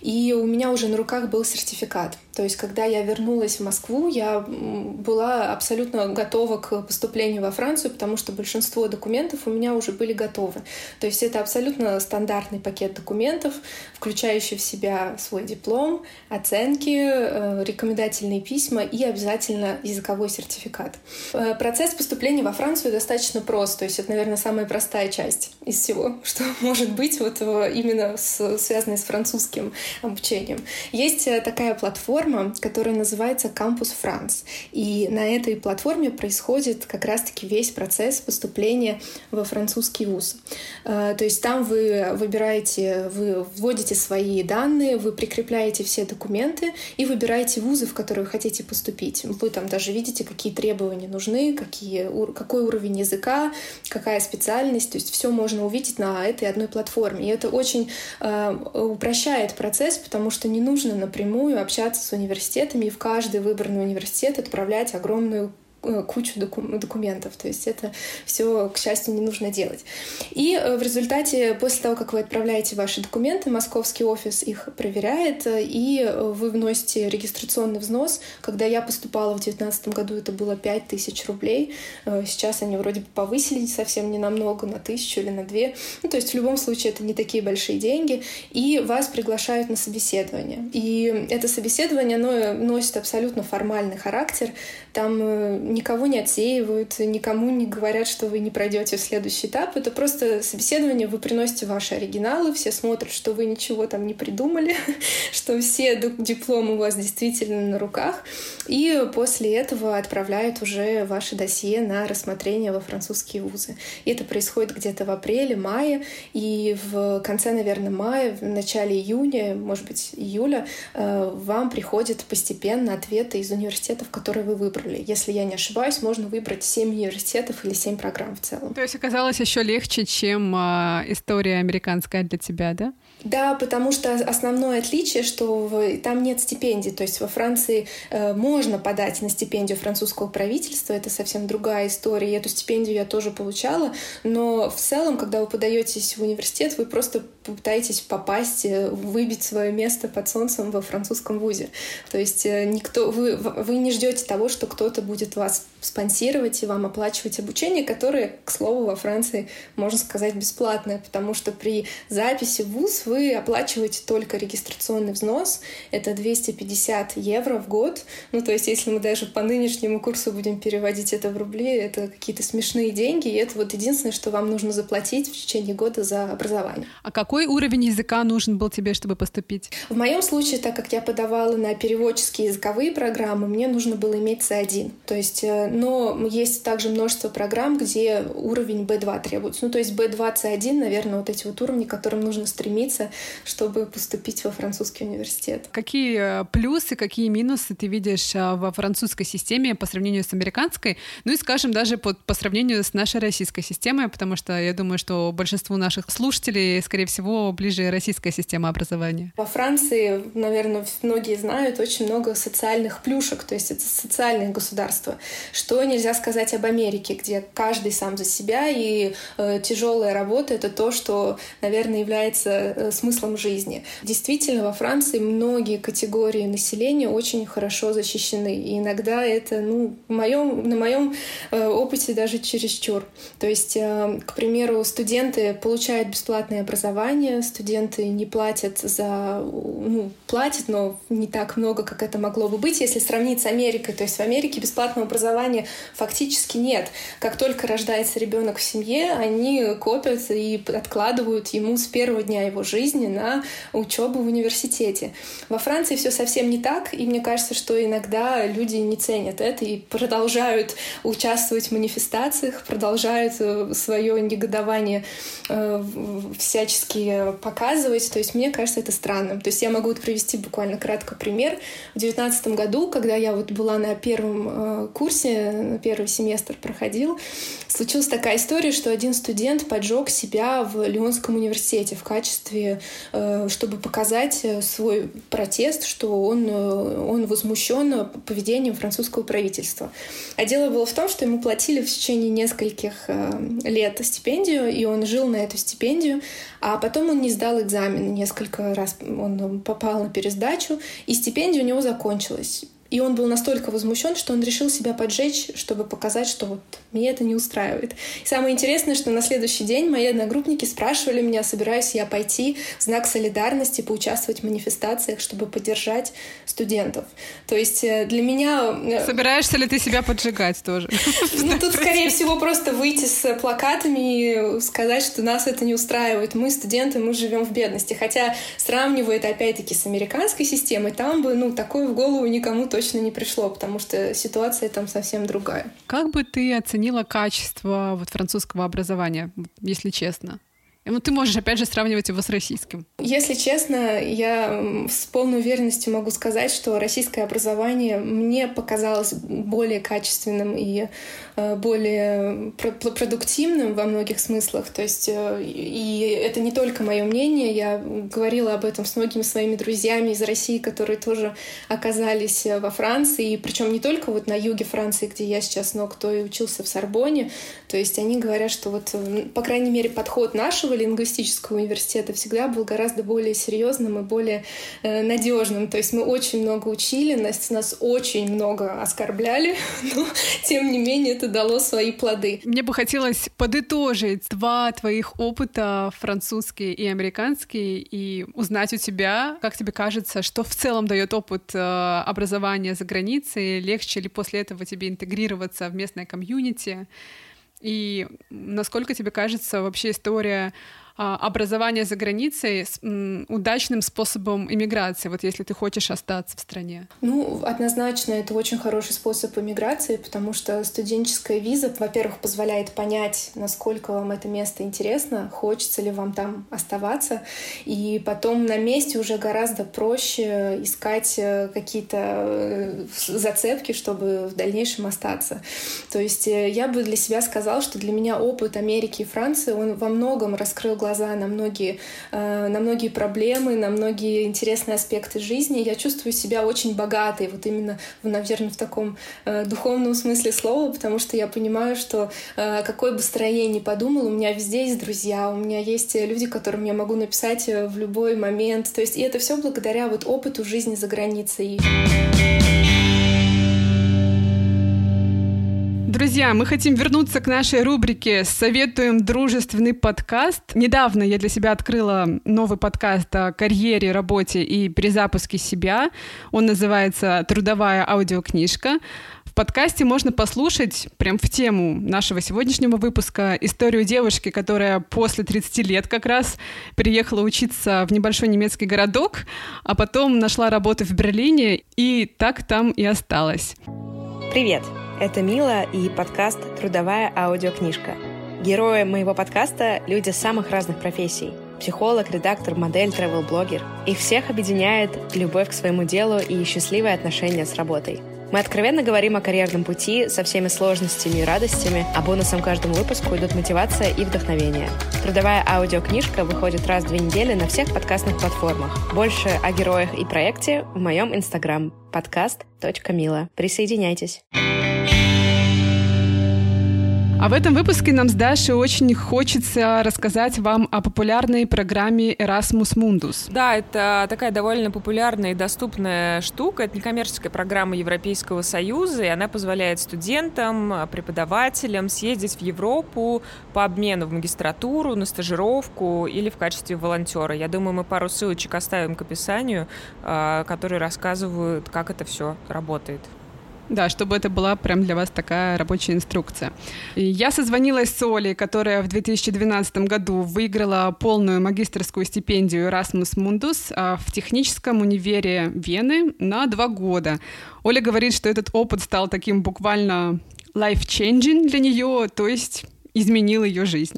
И у меня уже на руках был сертификат сертификат. То есть, когда я вернулась в Москву, я была абсолютно готова к поступлению во Францию, потому что большинство документов у меня уже были готовы. То есть, это абсолютно стандартный пакет документов, включающий в себя свой диплом, оценки, э, рекомендательные письма и обязательно языковой сертификат. Э, процесс поступления во Францию достаточно прост. То есть, это, наверное, самая простая часть из всего, что может быть вот именно с, связанной с французским обучением. Есть э, такая платформа, платформа, которая называется Campus France. И на этой платформе происходит как раз-таки весь процесс поступления во французский вуз. Э, то есть там вы выбираете, вы вводите свои данные, вы прикрепляете все документы и выбираете вузы, в которые вы хотите поступить. Вы там даже видите, какие требования нужны, какие, какой уровень языка, какая специальность. То есть все можно увидеть на этой одной платформе. И это очень э, упрощает процесс, потому что не нужно напрямую общаться с университетами и в каждый выбранный университет отправлять огромную кучу документов. То есть это все, к счастью, не нужно делать. И э, в результате, после того, как вы отправляете ваши документы, московский офис их проверяет, э, и вы вносите регистрационный взнос. Когда я поступала в 2019 году, это было 5 тысяч рублей. Сейчас они вроде бы повысили совсем не намного, на тысячу или на две. Ну, то есть в любом случае это не такие большие деньги. И вас приглашают на собеседование. И это собеседование, оно носит абсолютно формальный характер. Там никого не отсеивают, никому не говорят, что вы не пройдете в следующий этап. Это просто собеседование, вы приносите ваши оригиналы, все смотрят, что вы ничего там не придумали, что все дипломы у вас действительно на руках. И после этого отправляют уже ваше досье на рассмотрение во французские вузы. И это происходит где-то в апреле, мае, и в конце, наверное, мая, в начале июня, может быть, июля, э, вам приходят постепенно ответы из университетов, которые вы выбрали. Если я не ошибаюсь, можно выбрать 7 университетов или 7 программ в целом. То есть оказалось еще легче, чем э, история американская для тебя, да? Да, потому что основное отличие, что в, там нет стипендий. То есть во Франции э, можно подать на стипендию французского правительства, это совсем другая история. И эту стипендию я тоже получала. Но в целом, когда вы подаетесь в университет, вы просто пытаетесь попасть, э, выбить свое место под солнцем во французском вузе. То есть э, никто, вы, вы не ждете того, что кто-то будет вас спонсировать и вам оплачивать обучение, которое, к слову, во Франции, можно сказать, бесплатное, потому что при записи в ВУЗ вы оплачиваете только регистрационный взнос, это 250 евро в год. Ну, то есть, если мы даже по нынешнему курсу будем переводить это в рубли, это какие-то смешные деньги, и это вот единственное, что вам нужно заплатить в течение года за образование. А какой уровень языка нужен был тебе, чтобы поступить? В моем случае, так как я подавала на переводческие языковые программы, мне нужно было иметь C1. То есть э, но есть также множество программ, где уровень B2 требуется. Ну, то есть B2, C1, наверное, вот эти вот уровни, к которым нужно стремиться, чтобы поступить во французский университет. Какие э, плюсы, какие минусы ты видишь э, во французской системе по сравнению с американской? Ну и, скажем, даже по, по сравнению с нашей российской системой, потому что я думаю, что большинству наших слушателей, скорее всего, ближе российская система образования. Во Франции, наверное, многие знают, очень много социальных плюшек, то есть это социальное государство, что нельзя сказать об Америке, где каждый сам за себя, и э, тяжелая работа — это то, что, наверное, является э, смыслом жизни. Действительно, во Франции многие категории населения очень хорошо защищены, и иногда это, ну, в моем, на моем э, опыте даже чересчур. То есть, э, к примеру, студенты получают бесплатное образование, студенты не платят за... Ну, платят, но не так много, как это могло бы быть, если сравнить с Америкой. То есть в Америке бесплатного образования фактически нет. Как только рождается ребенок в семье, они копят и откладывают ему с первого дня его жизни на учебу в университете. Во Франции все совсем не так, и мне кажется, что иногда люди не ценят это и продолжают участвовать в манифестациях, продолжают э, свое негодование э, всячески показывать. То есть мне кажется это странным. То есть я могу привести буквально кратко пример. В девятнадцатом году, когда я вот была на первом э, курсе, первый семестр проходил, случилась такая история, что один студент поджег себя в Лионском университете в качестве, э, чтобы показать э, свой протест, что он, э, он возмущен поведением французского правительства. А дело было в том, что ему платили в течение нескольких лет стипендию, и он жил на эту стипендию, а потом он не сдал экзамен несколько раз, он попал на пересдачу, и стипендия у него закончилась. И он был настолько возмущен, что он решил себя поджечь, чтобы показать, что вот меня это не устраивает. И самое интересное, что на следующий день мои одногруппники спрашивали меня, собираюсь я пойти в знак солидарности, поучаствовать в манифестациях, чтобы поддержать студентов. То есть э, для меня... Э, Собираешься ли ты себя поджигать тоже? Ну, тут, скорее всего, просто выйти с плакатами и сказать, что нас это не устраивает. Мы студенты, мы живем в бедности. Хотя, сравнивая это опять-таки с американской системой, там бы, ну, такое в голову никому точно не пришло, потому что ситуация там совсем другая. Как бы ты оценила качество вот французского образования, если честно? Ну, ты можешь, опять же, сравнивать его с российским. Если честно, я с полной уверенностью могу сказать, что российское образование мне показалось более качественным и э, более продуктивным во многих смыслах. То есть, э, и это не только мое мнение, я говорила об этом с многими своими друзьями из России, которые тоже оказались э, во Франции, причем не только вот на юге Франции, где я сейчас, но кто и учился в Сорбоне. То есть они говорят, что вот, по крайней мере, подход нашего нашего лингвистического университета всегда был гораздо более серьезным и более э, надежным. То есть мы очень много учили, нас, нас очень много оскорбляли, но тем не менее это дало свои плоды. Мне бы хотелось подытожить два твоих опыта, французский и американский, и узнать у тебя, как тебе кажется, что в целом дает опыт э, образования за границей, легче ли после этого тебе интегрироваться в местное комьюнити, и насколько тебе кажется вообще история образование за границей с удачным способом иммиграции, вот если ты хочешь остаться в стране? Ну, однозначно, это очень хороший способ иммиграции, потому что студенческая виза, во-первых, позволяет понять, насколько вам это место интересно, хочется ли вам там оставаться, и потом на месте уже гораздо проще искать э, какие-то э, зацепки, чтобы в дальнейшем остаться. То есть э, я бы для себя сказала, что для меня опыт Америки и Франции, он во многом раскрыл глаза на многие, э, на многие проблемы, на многие интересные аспекты жизни. Я чувствую себя очень богатой, вот именно, наверное, в таком э, духовном смысле слова, потому что я понимаю, что э, какой бы строение ни подумал, у меня везде есть друзья, у меня есть люди, которым я могу написать в любой момент. То есть, и это все благодаря вот опыту жизни за границей. Друзья, мы хотим вернуться к нашей рубрике «Советуем дружественный подкаст». Недавно я для себя открыла новый подкаст о карьере, работе и перезапуске себя. Он называется «Трудовая аудиокнижка». В подкасте можно послушать, прям в тему нашего сегодняшнего выпуска, историю девушки, которая после 30 лет как раз переехала учиться в небольшой немецкий городок, а потом нашла работу в Берлине и так там и осталась. Привет! Это Мила и подкаст «Трудовая аудиокнижка». Герои моего подкаста — люди самых разных профессий. Психолог, редактор, модель, travel-блогер. Их всех объединяет любовь к своему делу и счастливые отношения с работой. Мы откровенно говорим о карьерном пути со всеми сложностями и радостями, а бонусом каждому выпуску идут мотивация и вдохновение. Трудовая аудиокнижка выходит раз в две недели на всех подкастных платформах. Больше о героях и проекте в моем инстаграм подкаст.мила. Присоединяйтесь. А в этом выпуске нам с Дашей очень хочется рассказать вам о популярной программе Erasmus Mundus. Да, это такая довольно популярная и доступная штука. Это некоммерческая программа Европейского Союза, и она позволяет студентам, преподавателям съездить в Европу по обмену в магистратуру, на стажировку или в качестве волонтера. Я думаю, мы пару ссылочек оставим к описанию, а, которые рассказывают, как это все работает. Да, чтобы это была прям для вас такая рабочая инструкция. Я созвонилась с Олей, которая в 2012 году выиграла полную магистрскую стипендию Erasmus Mundus а, в техническом универе Вены на два года. Оля говорит, что этот опыт стал таким буквально life-changing для нее, то есть изменил ее жизнь.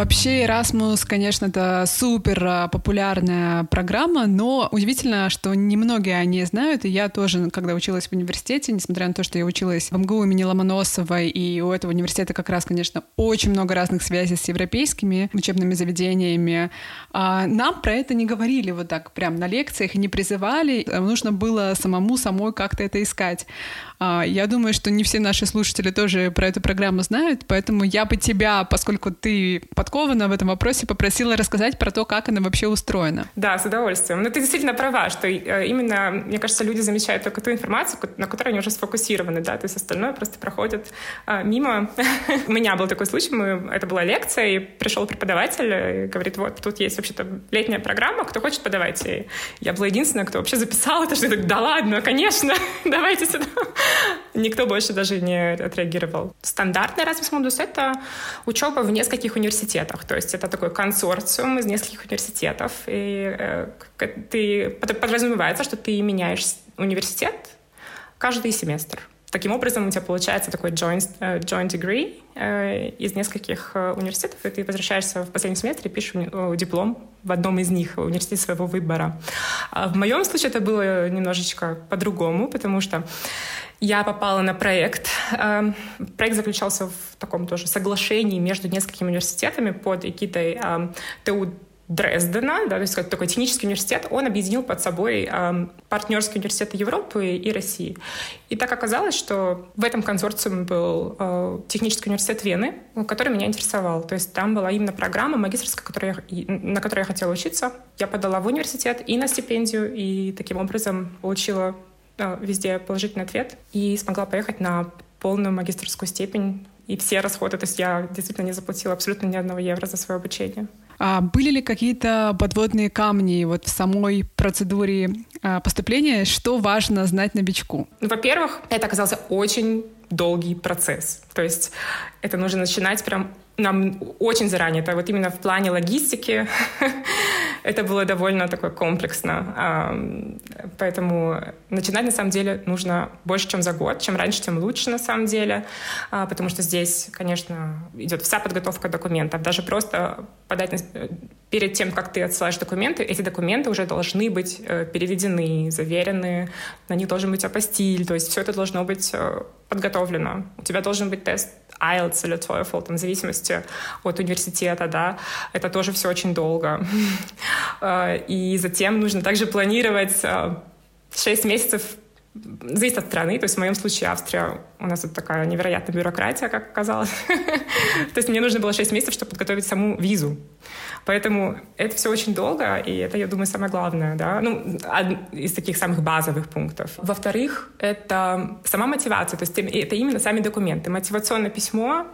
Вообще Erasmus, конечно, это супер а, популярная программа, но удивительно, что немногие о ней знают, и я тоже, когда училась в университете, несмотря на то, что я училась в МГУ имени Ломоносова, и у этого университета как раз, конечно, очень много разных связей с европейскими учебными заведениями, а нам про это не говорили вот так прям на лекциях и не призывали, нужно было самому самой как-то это искать. А, я думаю, что не все наши слушатели тоже про эту программу знают, поэтому я бы тебя, поскольку ты под подкована в этом вопросе, попросила рассказать про то, как она вообще устроена. Да, с удовольствием. Но ты действительно права, что э, именно, мне кажется, люди замечают только ту информацию, на которой они уже сфокусированы, да, то есть остальное просто проходит а, мимо. У меня был такой случай, мы, это была лекция, и пришел преподаватель и говорит, вот, тут есть вообще-то летняя программа, кто хочет, подавайте. Я была единственная, кто вообще записал это, что я так, да ладно, конечно, давайте сюда. Никто больше даже не отреагировал. Стандартный Erasmus Mundus — это учеба в нескольких университетах. То есть это такой консорциум из нескольких университетов. И э, ты, подразумевается, что ты меняешь университет каждый семестр. Таким образом, у тебя получается такой joint, uh, joint degree uh, из нескольких uh, университетов, и ты возвращаешься в последнем семестре и пишешь диплом в одном из них, в университете своего выбора. А в моем случае это было немножечко по-другому, потому что я попала на проект. Uh, проект заключался в таком тоже соглашении между несколькими университетами под эгидой uh, ТУ Дрездена, да, то есть такой технический университет, он объединил под собой э, партнерские университеты Европы и России. И так оказалось, что в этом консорциуме был э, технический университет Вены, который меня интересовал. То есть там была именно программа магистрская, которая на которой я хотела учиться. Я подала в университет и на стипендию, и таким образом получила везде положительный ответ и смогла поехать на полную магистрскую степень и все расходы. То есть я действительно не заплатила абсолютно ни одного евро за свое обучение. А были ли какие-то подводные камни вот в самой процедуре а, поступления? Что важно знать новичку? Ну, во-первых, это оказался очень долгий процесс. То есть это нужно начинать прям нам очень заранее. Это вот именно в плане логистики это было довольно такое комплексно. Поэтому начинать на самом деле нужно больше, чем за год. Чем раньше, тем лучше на самом деле. А, потому что здесь, конечно, идет вся подготовка документов. Даже просто подать перед тем, как ты отсылаешь документы, эти документы уже должны быть э, переведены, заверены, на них должен быть апостиль, то есть все это должно быть э, подготовлено. У тебя должен быть тест IELTS или TOEFL, там, в зависимости от университета, да, это тоже все очень долго. Э, и затем нужно также планировать 6 месяцев Зависит от страны, то есть в моем случае Австрия, у нас тут такая невероятная бюрократия, как оказалось. то есть мне нужно было 6 месяцев, чтобы подготовить саму визу. Поэтому это все очень долго, и это, я думаю, самое главное, да, ну, из таких самых базовых пунктов. Во-вторых, это сама мотивация, то есть это именно сами документы. Мотивационное письмо,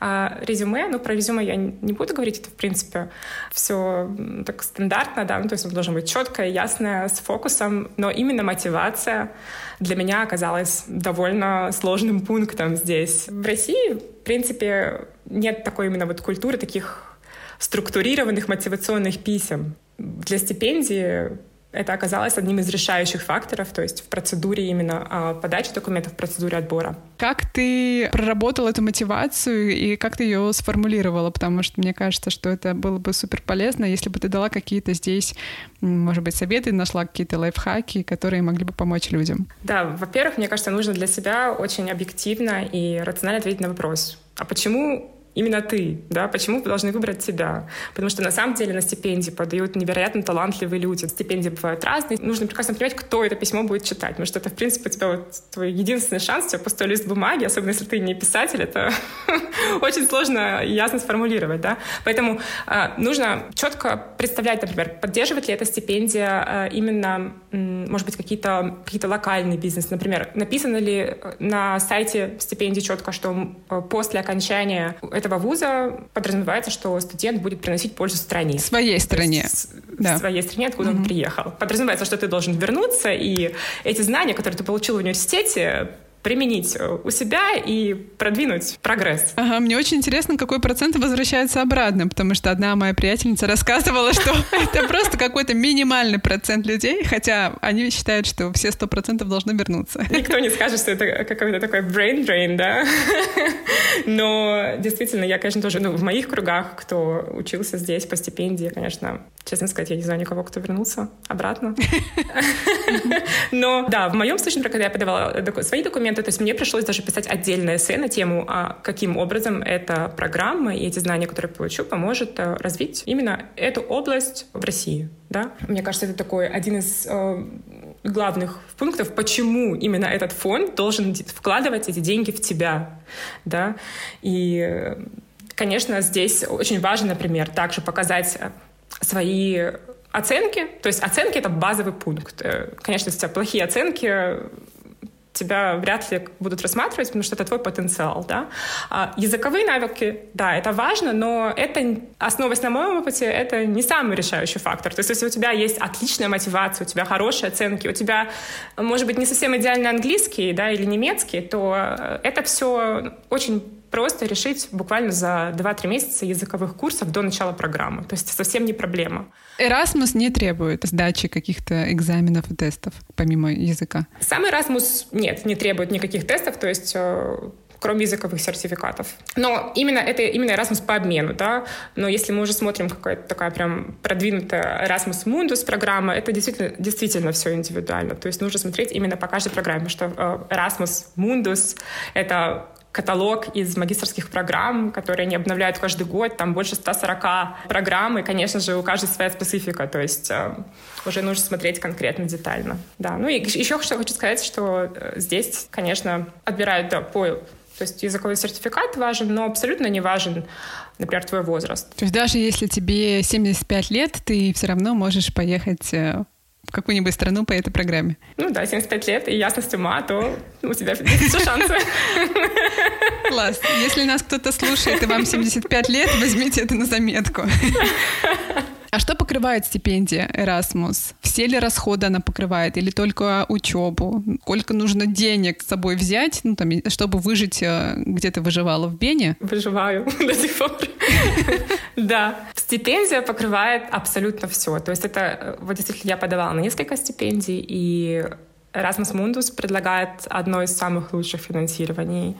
а, резюме, ну, про резюме я не буду говорить, это, в принципе, все так стандартно, да, ну, то есть оно должно быть четкое, ясное, с фокусом, но именно мотивация для меня оказалась довольно сложным пунктом здесь. В России, в принципе, нет такой именно вот культуры таких структурированных мотивационных писем. Для стипендии это оказалось одним из решающих факторов, то есть в процедуре именно а, подачи документов, в процедуре отбора. Как ты проработал эту мотивацию и как ты ее сформулировала? Потому что мне кажется, что это было бы супер полезно, если бы ты дала какие-то здесь, может быть, советы, нашла какие-то лайфхаки, которые могли бы помочь людям. Да, во-первых, мне кажется, нужно для себя очень объективно и рационально ответить на вопрос. А почему именно ты, да, почему вы должны выбрать тебя? Потому что на самом деле на стипендии подают невероятно талантливые люди. Стипендии бывают разные. Нужно прекрасно понимать, кто это письмо будет читать, потому что это, в принципе, у тебя вот твой единственный шанс, у тебя пустой лист бумаги, особенно если ты не писатель, это очень сложно и ясно сформулировать, да. Поэтому э, нужно четко представлять, например, поддерживает ли эта стипендия э, именно, э, может быть, какие-то какие локальный бизнес, например, написано ли на сайте стипендии четко, что э, после окончания этого вуза подразумевается, что студент будет приносить пользу стране. Своей стране. да. Своей стране, откуда mm-hmm. он приехал. Подразумевается, что ты должен вернуться, и эти знания, которые ты получил в университете, применить э, у себя и продвинуть прогресс. Ага, мне очень интересно, какой процент возвращается обратно, потому что одна моя приятельница рассказывала, что это просто какой-то минимальный процент людей, хотя они считают, что все сто процентов должны вернуться. Никто не скажет, что это какой-то такой brain drain, да? Но действительно, я, конечно, тоже, ну, в моих кругах, кто учился здесь по стипендии, конечно, честно сказать, я не знаю никого, кто вернулся обратно. Но да, в моем случае, когда я подавала свои документы, документы. То есть мне пришлось даже писать отдельное эссе на тему, а каким образом эта программа и эти знания, которые я получу, поможет э, развить именно эту область в России. Да? Мне кажется, это такой один из э, главных пунктов, почему именно этот фонд должен вкладывать эти деньги в тебя. Да? И конечно, здесь очень важно, например, также показать свои оценки. То есть оценки — это базовый пункт. Конечно, если у тебя плохие оценки, тебя вряд ли будут рассматривать, потому что это твой потенциал, да. А языковые навыки, да, это важно, но это, основываясь на моем опыте, это не самый решающий фактор. То есть если у тебя есть отличная мотивация, у тебя хорошие оценки, у тебя, может быть, не совсем идеальный английский, да, или немецкий, то э, это все очень просто решить буквально за 2-3 месяца языковых курсов до начала программы. То есть совсем не проблема. Erasmus не требует сдачи каких-то экзаменов и тестов, помимо языка? Сам Erasmus нет, не требует никаких тестов, то есть э, кроме языковых сертификатов. Но именно это именно Erasmus по обмену, да. Но если мы уже смотрим какая-то такая прям продвинутая Erasmus Mundus программа, это действительно, действительно все индивидуально. То есть нужно смотреть именно по каждой программе, что э, Erasmus Mundus — это каталог из магистрских программ, которые они обновляют каждый год, там больше 140 программ, и, конечно же, у каждой своя специфика, то есть э, уже нужно смотреть конкретно, детально. Да. Ну и еще что хочу сказать, что э, здесь, конечно, отбирают да, по... То есть языковой сертификат важен, но абсолютно не важен, например, твой возраст. То есть даже если тебе 75 лет, ты все равно можешь поехать э, в какую-нибудь страну по этой программе? Ну да, 75 лет и ясность ума, то у тебя есть шансы. Класс. Если нас кто-то слушает, и вам 75 лет, возьмите это на заметку. А что покрывает стипендия Erasmus? Все ли расходы она покрывает или только учебу? Сколько нужно денег с собой взять, ну, там, чтобы выжить, э, где то выживала в Бене? Выживаю до сих пор. Да. Стипендия покрывает абсолютно все. То есть это, э, вот действительно, я подавала на несколько стипендий, и Erasmus Mundus предлагает одно из самых лучших финансирований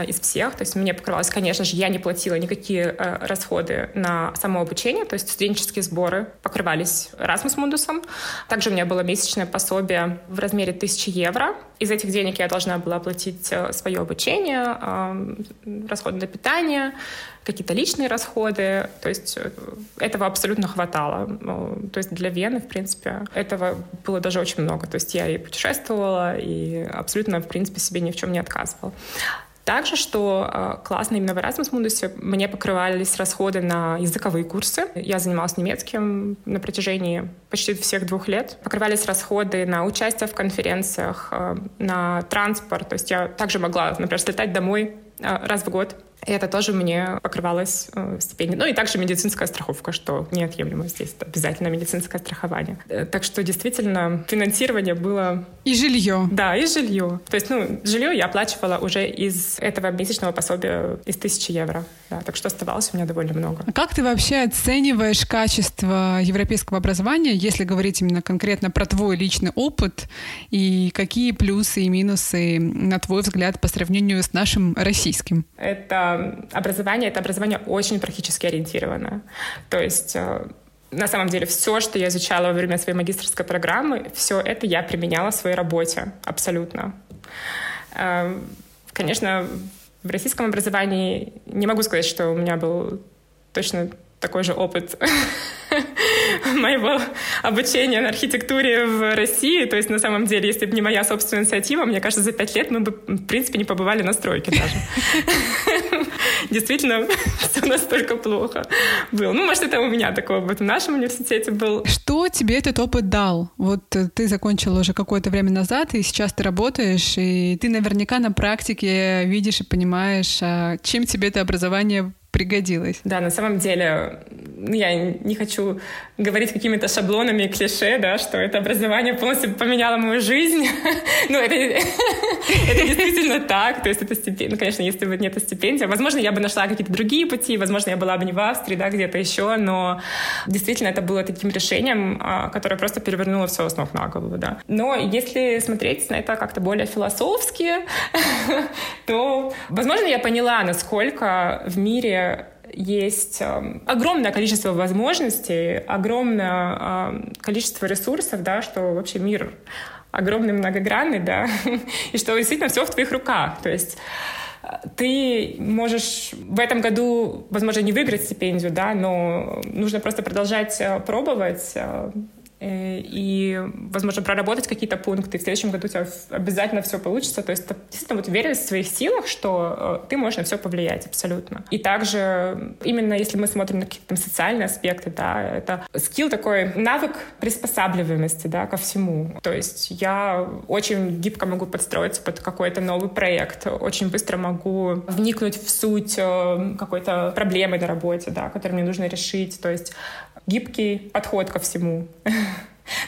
из всех. То есть мне покрывалось, конечно же, я не платила никакие э, расходы на само обучение, то есть студенческие сборы покрывались Erasmus Mundus. Также у меня было месячное пособие в размере 1000 евро. Из этих денег я должна была оплатить э, свое обучение, э, расходы на питание, какие-то личные расходы. То есть э, этого абсолютно хватало. То есть для Вены, в принципе, этого было даже очень много. То есть я и путешествовала, и абсолютно, в принципе, себе ни в чем не отказывала. Также, что э, классно именно в Erasmus Mundus, мне покрывались расходы на языковые курсы. Я занималась немецким на протяжении почти всех двух лет. Покрывались расходы на участие в конференциях, э, на транспорт. То есть я также могла, например, слетать домой э, раз в год и это тоже мне покрывалось э, стипендией. Ну и также медицинская страховка, что неотъемлемо здесь. Это обязательно медицинское страхование. Э, так что действительно финансирование было... И жилье. Да, и жилье. То есть, ну, жилье я оплачивала уже из этого месячного пособия из тысячи евро. Да, так что оставалось у меня довольно много. А как ты вообще оцениваешь качество европейского образования, если говорить именно конкретно про твой личный опыт, и какие плюсы и минусы, на твой взгляд, по сравнению с нашим российским? Это образование — это образование очень практически ориентированное. То есть э, на самом деле все, что я изучала во время своей магистрской программы, все это я применяла в своей работе абсолютно. Э, конечно, в российском образовании не могу сказать, что у меня был точно такой же опыт моего обучения на архитектуре в России. То есть, на самом деле, если бы не моя собственная инициатива, мне кажется, за пять лет мы бы, в принципе, не побывали на стройке даже. Действительно, все настолько плохо было. Ну, может, это у меня такой опыт в нашем университете был. Что тебе этот опыт дал? Вот ты закончила уже какое-то время назад, и сейчас ты работаешь, и ты наверняка на практике видишь и понимаешь, а чем тебе это образование пригодилось. Да, на самом деле, ну, я не хочу говорить какими-то шаблонами, клише, да, что это образование полностью поменяло мою жизнь. ну, это, действительно так. То есть это стипендия. Ну, конечно, если бы нет стипендии, возможно, я бы нашла какие-то другие пути, возможно, я была бы не в Австрии, да, где-то еще, но действительно это было таким решением, а, которое просто перевернуло все с ног на голову, да. Но если смотреть на это как-то более философски, то, возможно, я поняла, насколько в мире есть э, огромное количество возможностей, огромное э, количество ресурсов, да, что вообще мир огромный, многогранный, да, и что действительно все в твоих руках. То есть э, ты можешь в этом году, возможно, не выиграть стипендию, да, но нужно просто продолжать пробовать, э, и, возможно, проработать какие-то пункты, в следующем году у тебя обязательно все получится. То есть действительно вот уверенность в своих силах, что э, ты можешь на все повлиять абсолютно. И также именно если мы смотрим на какие-то социальные аспекты, да, это скилл такой, навык приспосабливаемости, да, ко всему. То есть я очень гибко могу подстроиться под какой-то новый проект, очень быстро могу вникнуть в суть э, какой-то проблемы на работе, да, которую мне нужно решить. То есть гибкий подход ко всему.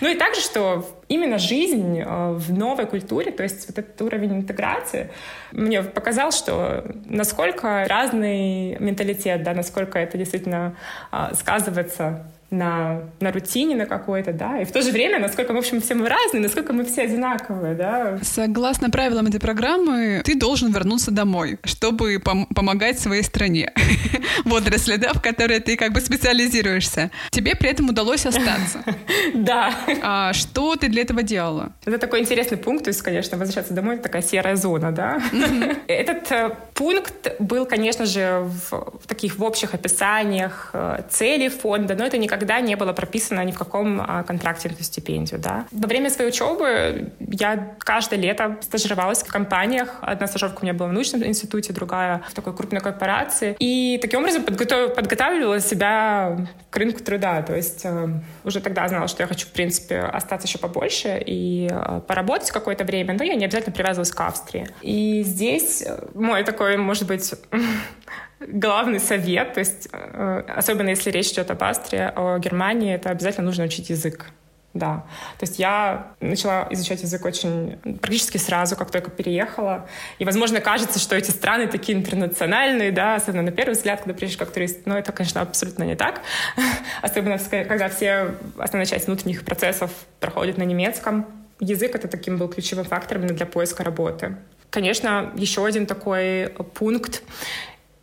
Ну и также, что именно жизнь э, в новой культуре, то есть вот этот уровень интеграции, мне показал, что насколько разный менталитет, да, насколько это действительно а, сказывается на, на рутине на какой-то, да, и в то же время, насколько, в общем, все мы разные, насколько мы все одинаковые, да. Согласно правилам этой программы, ты должен вернуться домой, чтобы пом- помогать своей стране в отрасли, да, в которой ты как бы специализируешься. Тебе при этом удалось остаться. Да. А что ты для этого делала? Это такой интересный пункт, то есть, конечно, возвращаться домой — это такая серая зона, да. Этот э, пункт был, конечно же, в таких в общих описаниях э, целей фонда, но это никогда никогда не было прописано ни в каком а, контракте эту стипендию. Да. Во время своей учебы я каждое лето стажировалась в компаниях. Одна стажировка у меня была в научном институте, другая в такой крупной корпорации. И таким образом подготов... подготавливала себя к рынку труда. То есть э, уже тогда знала, что я хочу, в принципе, остаться еще побольше и э, поработать какое-то время, но я не обязательно привязывалась к Австрии. И здесь э, мой такой, может быть, главный совет, то есть э, особенно если речь идет об Австрии, Германии, это обязательно нужно учить язык. Да. То есть я начала изучать язык очень практически сразу, как только переехала. И, возможно, кажется, что эти страны такие интернациональные, да, особенно на первый взгляд, когда приезжаешь как турист. Но это, конечно, абсолютно не так. Особенно, когда все, основная часть внутренних процессов проходит на немецком. Язык — это таким был ключевым фактором для поиска работы. Конечно, еще один такой пункт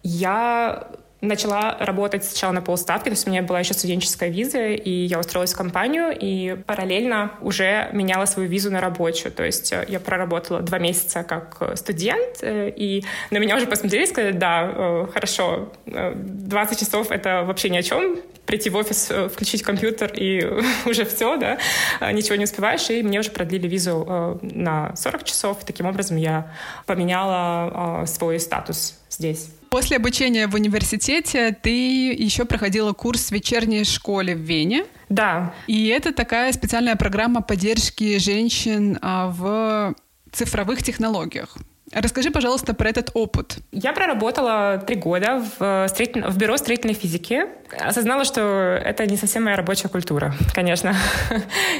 я начала работать сначала на полставки, то есть у меня была еще студенческая виза, и я устроилась в компанию, и параллельно уже меняла свою визу на рабочую. То есть э, я проработала два месяца как студент, э, и на меня уже посмотрели и сказали, да, э, хорошо, 20 часов — это вообще ни о чем, прийти в офис, включить компьютер, и уже все, да, ничего не успеваешь, и мне уже продлили визу на 40 часов. Таким образом я поменяла свой статус здесь. После обучения в университете ты еще проходила курс в вечерней школе в Вене. Да. И это такая специальная программа поддержки женщин а, в цифровых технологиях. Расскажи, пожалуйста, про этот опыт. Я проработала три года в, строитель... в бюро строительной физики. Осознала, что это не совсем моя рабочая культура, конечно.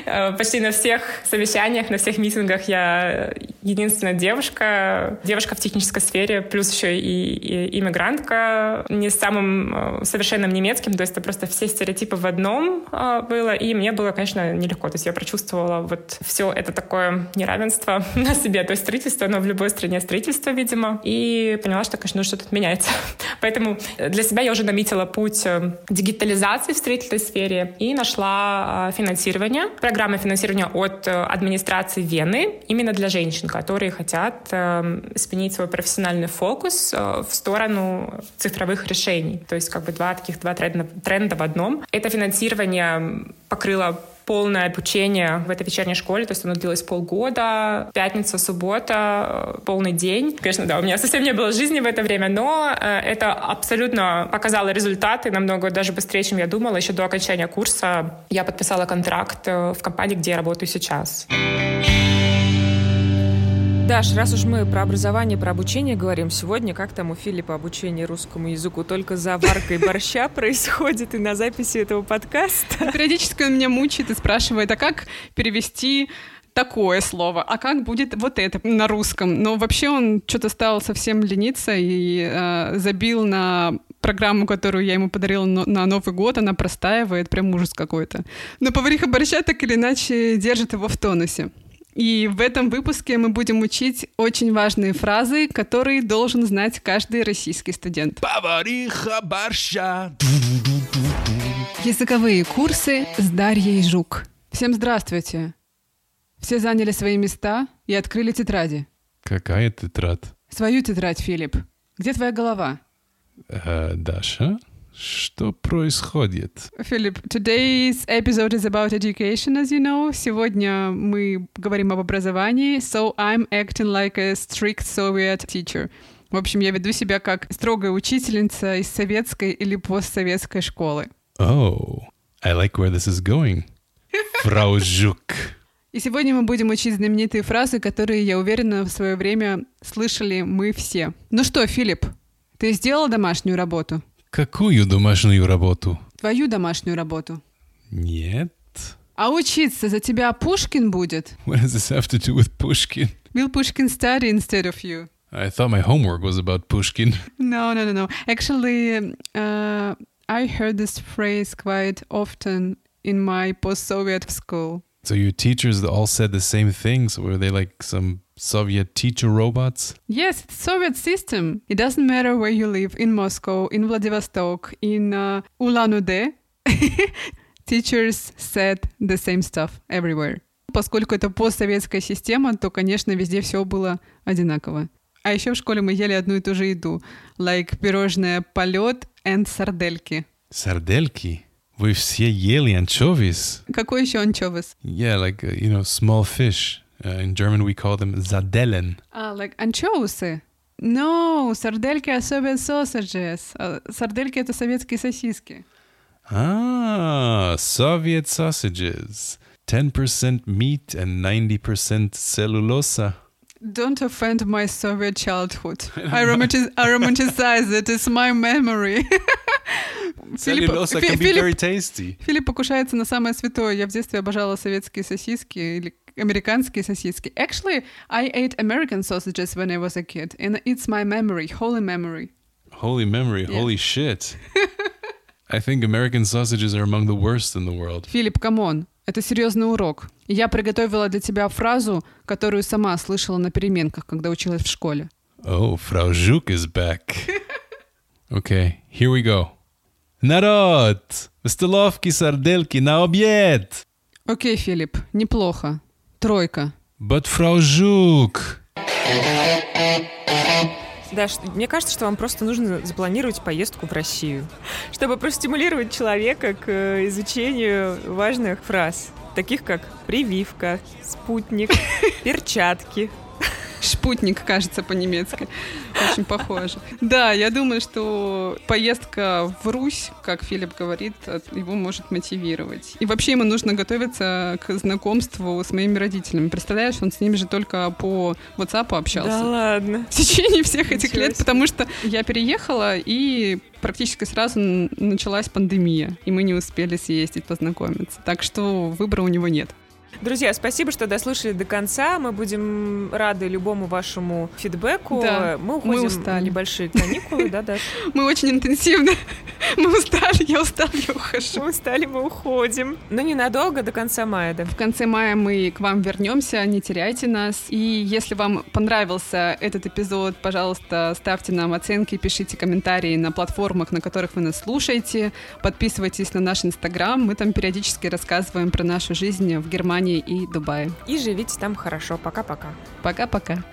Почти на всех совещаниях, на всех митингах я единственная девушка, девушка в технической сфере, плюс еще и, иммигрантка, не с самым э, совершенным немецким, то есть это просто все стереотипы в одном э, было, и мне было, конечно, нелегко. То есть я прочувствовала вот все это такое неравенство на себе. То есть строительство, оно в любой стране строительства, видимо, и поняла, что, конечно, что-то меняется. Поэтому для себя я уже наметила путь э, дигитализации в строительной сфере и нашла э, финансирование, программа финансирования от э, администрации Вены именно для женщин, которые хотят сменить свой профессиональный фокус в сторону цифровых решений. То есть как бы два таких два тренда, тренда в одном. Это финансирование покрыло полное обучение в этой вечерней школе, то есть оно длилось полгода, пятница, суббота, э, полный день. Конечно, да, у меня совсем не было жизни в это время, но э, это абсолютно показало результаты намного даже быстрее, чем я думала. Еще до окончания курса я подписала контракт э, в компании, где я работаю сейчас. Даш, раз уж мы про образование, про обучение говорим, сегодня как там у Филиппа обучение русскому языку только за варкой борща происходит и на записи этого подкаста? Периодически он меня мучает и спрашивает, а как перевести такое слово, а как будет вот это на русском. Но вообще он что-то стал совсем лениться и э, забил на программу, которую я ему подарила на Новый год, она простаивает, прям ужас какой-то. Но повариха борща так или иначе держит его в тонусе. И в этом выпуске мы будем учить очень важные фразы, которые должен знать каждый российский студент. Повариха борща. Языковые курсы с Дарьей Жук. Всем здравствуйте. Все заняли свои места и открыли тетради. Какая тетрадь? Свою тетрадь, Филипп. Где твоя голова? Э, Даша, Что происходит? Филипп, today's episode is about education, as you know. Сегодня мы говорим об образовании, so I'm acting like a strict Soviet teacher. В общем, я веду себя как строгая учительница из советской или постсоветской школы. Oh, I like where this is going. Frau Жук. И сегодня мы будем учить знаменитые фразы, которые, я уверена, в свое время слышали мы все. Ну что, Филипп, ты сделал домашнюю работу? Какую домашнюю работу? Твою домашнюю работу. Нет. А учиться за тебя Пушкин будет? What does this have to do with Pushkin? Will Pushkin study instead of you? I thought my homework was about Pushkin. No, no, no, no. Actually, uh, I heard this phrase quite often in my post-Soviet school. So your teachers all said the same things. Were they like some Soviet teacher robots? Yes, it's Soviet system. It doesn't matter where you live, in Moscow, in Vladivostok, in uh, Ulan-Ude. Teachers said the same stuff everywhere. Поскольку это постсоветская система, то, конечно, везде все было одинаково. А еще в школе мы ели одну и ту же еду. Like пирожное полет and сардельки. Сардельки? Вы все ели anchovies? Какой еще анчовес? Yeah, like, uh, you know, small fish. Uh, in German we call them Zadellen. А, like анчоусы? No, сардельки are Soviet sausages. А, Сардельки — это советские сосиски. Ah, Soviet sausages. 10% meat and 90% cellulosa. Don't offend my Soviet childhood. I, romantiz- I romanticize it. It's my memory. Филипп, Cellulosa Фи- can be Филипп- very tasty. Филипп покушается на самое святое. Я в детстве обожала советские сосиски или американские сосиски. Actually, I ate American sausages when I was a kid, and it's my memory, holy memory. Holy memory, Yeah. holy shit. I think American sausages are among the worst in the world. Филипп, come on, это серьезный урок. Я приготовила для тебя фразу, которую сама слышала на переменках, когда училась в школе. Oh, Frau Żuk is back. okay, here we go. Народ! Столовке сарделки на обед! Окей, Филипп, неплохо. Тройка. But Frau Żuk... Даш, мне кажется, что вам просто нужно запланировать поездку в Россию, чтобы простимулировать человека к э, изучению важных фраз, таких как прививка, спутник, перчатки. Шпутник, кажется, по-немецки. Очень похоже. Да, я думаю, что поездка в Русь, как Филипп говорит, его может мотивировать. И вообще ему нужно готовиться к знакомству с моими родителями. Представляешь, он с ними же только по WhatsApp общался. Да ладно. в течение всех этих Ничего лет, потому что я переехала, и практически сразу началась пандемия, и мы не успели съездить познакомиться. Так что выбора у него нет. Друзья, спасибо, что дослушали до конца. Мы будем рады любому вашему фидбэку. Да, мы уходим мы устали. небольшие каникулы, да, Даш? Мы очень интенсивно. Мы устали, я устала, я ухожу. Мы устали, мы уходим. Но ненадолго, до конца мая, да. В конце мая мы к вам вернемся, не теряйте нас. И если вам понравился этот эпизод, пожалуйста, ставьте нам оценки, пишите комментарии на платформах, на которых вы нас слушаете. Подписывайтесь на наш инстаграм. Мы там периодически рассказываем про нашу жизнь в Германии и Дубае. И живите там хорошо. Пока-пока. Пока-пока.